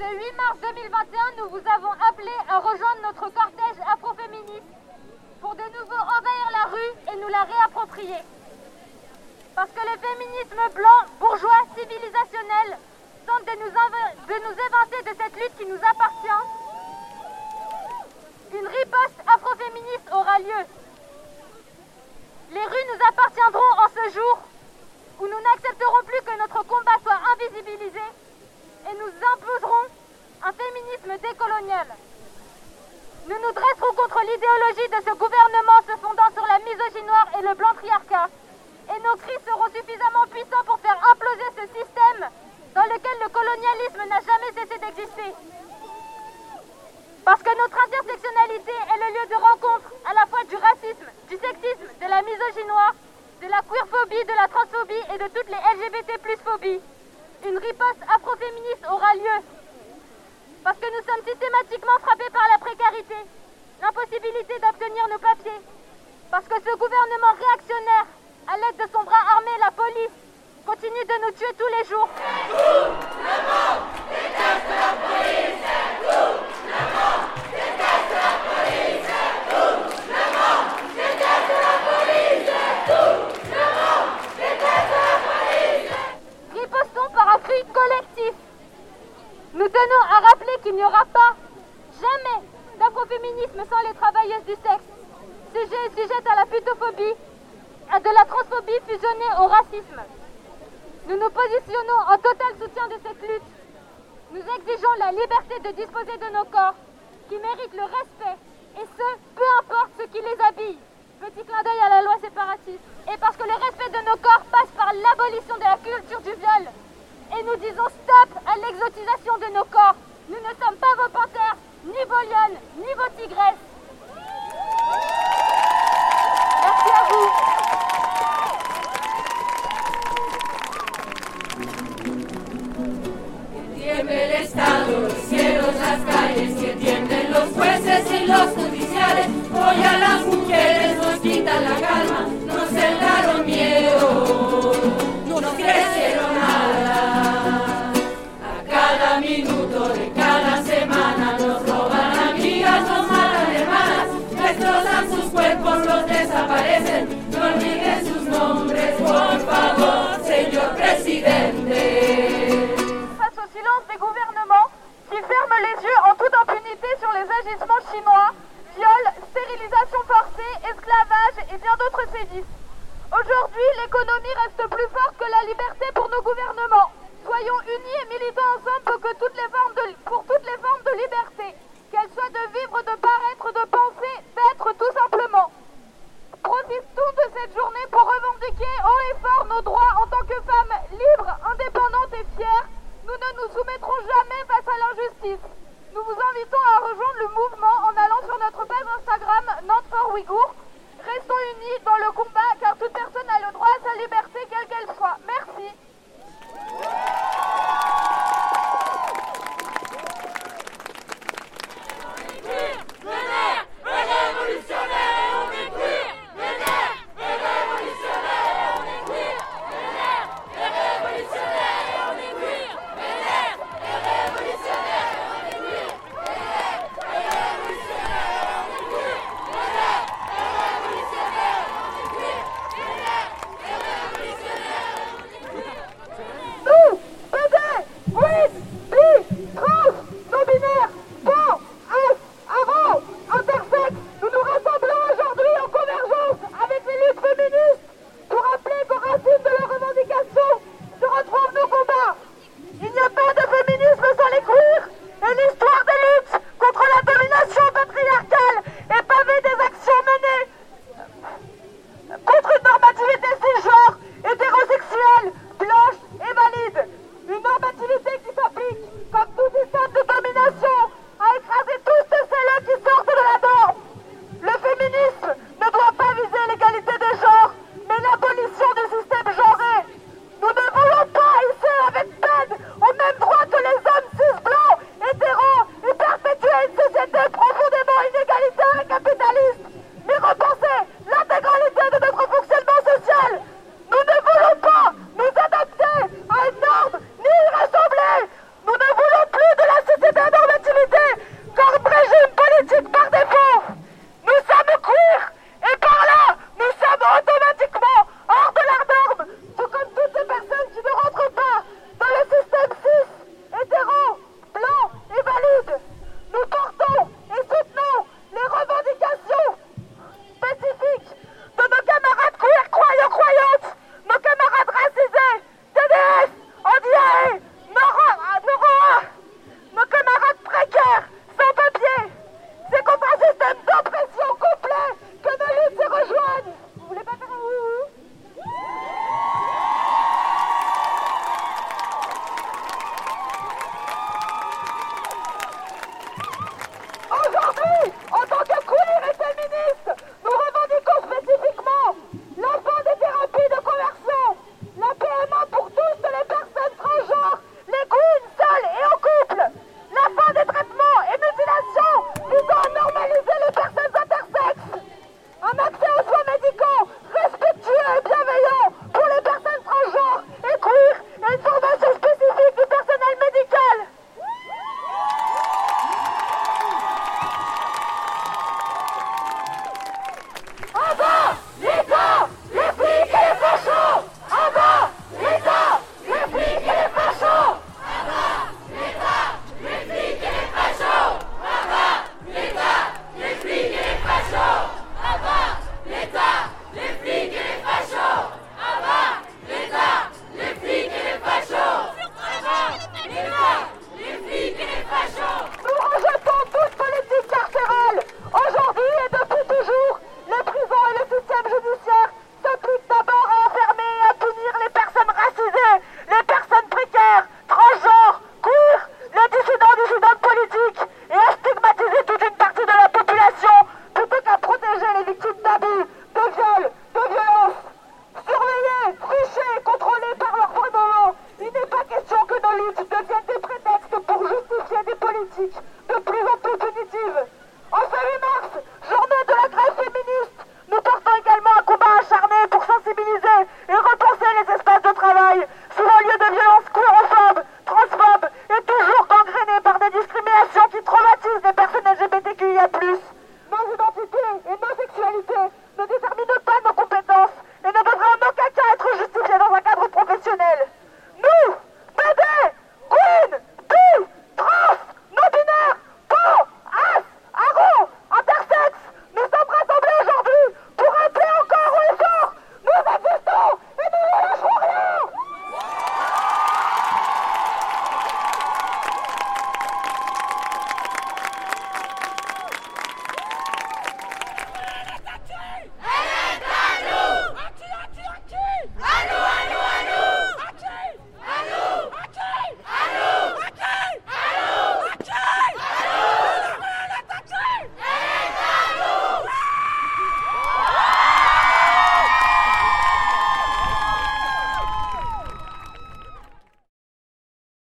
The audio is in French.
Ce 8 mars 2021, nous vous avons appelé à rejoindre notre cortège afroféministe pour de nouveau envahir la rue et nous la réapproprier. Parce que le féminisme blanc, bourgeois, civilisationnel tente de nous, de nous évincer de cette lutte qui nous appartient. Une riposte afroféministe aura lieu. Les rues nous appartiendront en ce jour où nous n'accepterons plus que notre combat soit invisibilisé et nous imposerons un féminisme décolonial. Nous nous dresserons contre l'idéologie de ce gouvernement se fondant sur la misogynie noire et le blanc triarcat. Et nos cris seront suffisamment puissants pour faire imploser ce système dans lequel le colonialisme n'a jamais cessé d'exister. Parce que notre intersectionnalité est le lieu de rencontre à la fois du racisme, du sexisme, de la misogynie noire, de la queerphobie, de la transphobie et de toutes les LGBT plus phobies. Une riposte afroféministe aura lieu. Parce que nous sommes systématiquement frappés par la précarité, l'impossibilité d'obtenir nos papiers. Parce que ce gouvernement réactionnaire, à l'aide de son bras armé, la police, continue de nous tuer tous les jours par un cri collectif. Nous tenons à rappeler qu'il n'y aura pas, jamais, d'afroféminisme sans les travailleuses du sexe, sujet sujette à la putophobie, à de la transphobie fusionnée au racisme. Nous nous positionnons en total soutien de cette lutte. Nous exigeons la liberté de disposer de nos corps, qui méritent le respect, et ce, peu importe ce qui les habille. Petit clin d'œil à la loi séparatiste. Et parce que le respect de nos corps passe par l'abolition de la culture du viol. Et nous disons stop à l'exotisation de nos corps. Nous ne sommes pas vos panthères, ni vos lionnes, ni vos tigresses. Plus forte que la liberté pour nos gouvernements. Soyons unis et militons ensemble pour, toutes les formes de, liberté, qu'elles soient de vivre, de paraître, de penser, d'être tout simplement. Profitons de cette journée pour revendiquer haut et fort nos droits en tant que femmes libres, indépendantes et fières. Nous ne nous soumettrons jamais face à l'injustice. Nous vous invitons à rejoindre le mouvement en allant sur notre page Instagram Nantes. Restons unis dans le combat liberté quelle